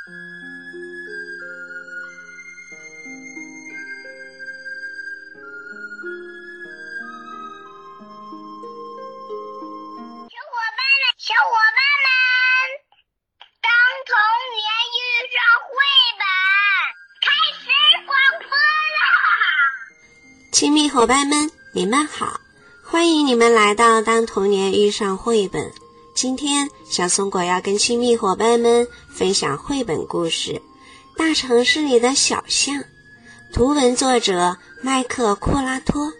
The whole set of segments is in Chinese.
小伙伴们，小伙伴们，当童年遇上绘本，开始广播啦！亲密伙伴们，你们好，欢迎你们来到《当童年遇上绘本》。今天，小松果要跟亲密伙伴们分享绘本故事《大城市里的小象》，图文作者麦克库拉托。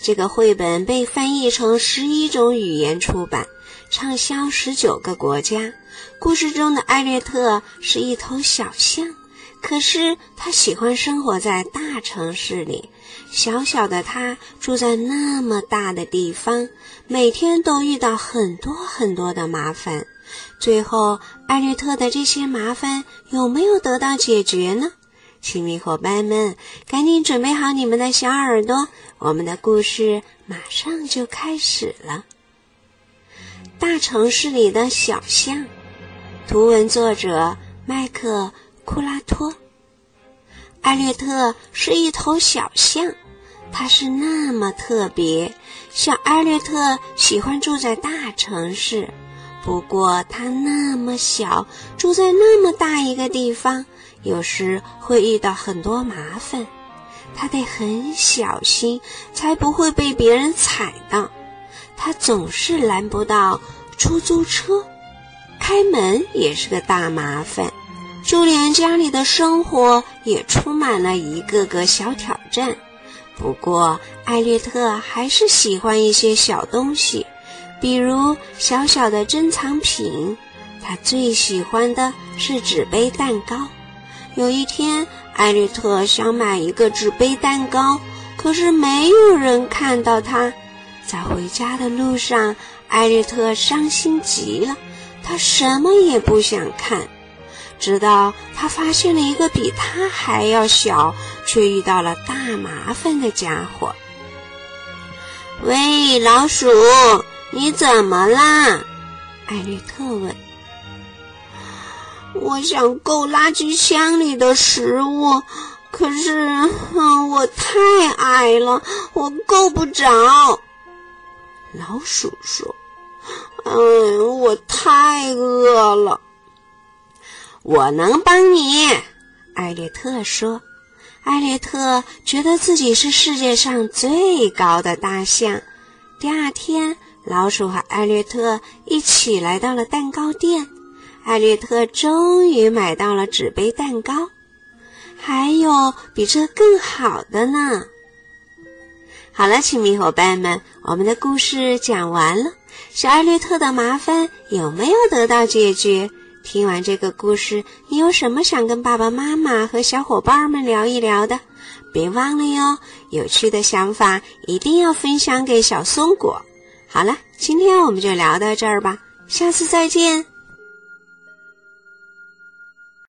这个绘本被翻译成十一种语言出版，畅销十九个国家。故事中的艾略特是一头小象，可是他喜欢生活在大城市里。小小的他住在那么大的地方，每天都遇到很多很多的麻烦。最后，艾略特的这些麻烦有没有得到解决呢？亲密伙伴们，赶紧准备好你们的小耳朵，我们的故事马上就开始了。大城市里的小象，图文作者麦克库拉托。艾略特是一头小象，它是那么特别。小艾略特喜欢住在大城市，不过它那么小，住在那么大一个地方。有时会遇到很多麻烦，他得很小心，才不会被别人踩到。他总是拦不到出租车，开门也是个大麻烦。就连家里的生活也充满了一个个小挑战。不过，艾略特还是喜欢一些小东西，比如小小的珍藏品。他最喜欢的是纸杯蛋糕。有一天，艾略特想买一个纸杯蛋糕，可是没有人看到他。在回家的路上，艾略特伤心极了，他什么也不想看。直到他发现了一个比他还要小，却遇到了大麻烦的家伙。“喂，老鼠，你怎么啦？”艾略特问。我想够垃圾箱里的食物，可是，我太矮了，我够不着。老鼠说：“嗯，我太饿了。”我能帮你，艾略特说。艾略特觉得自己是世界上最高的大象。第二天，老鼠和艾略特一起来到了蛋糕店。艾略特终于买到了纸杯蛋糕，还有比这更好的呢。好了，亲密伙伴们，我们的故事讲完了。小艾略特的麻烦有没有得到解决？听完这个故事，你有什么想跟爸爸妈妈和小伙伴们聊一聊的？别忘了哟，有趣的想法一定要分享给小松果。好了，今天我们就聊到这儿吧，下次再见。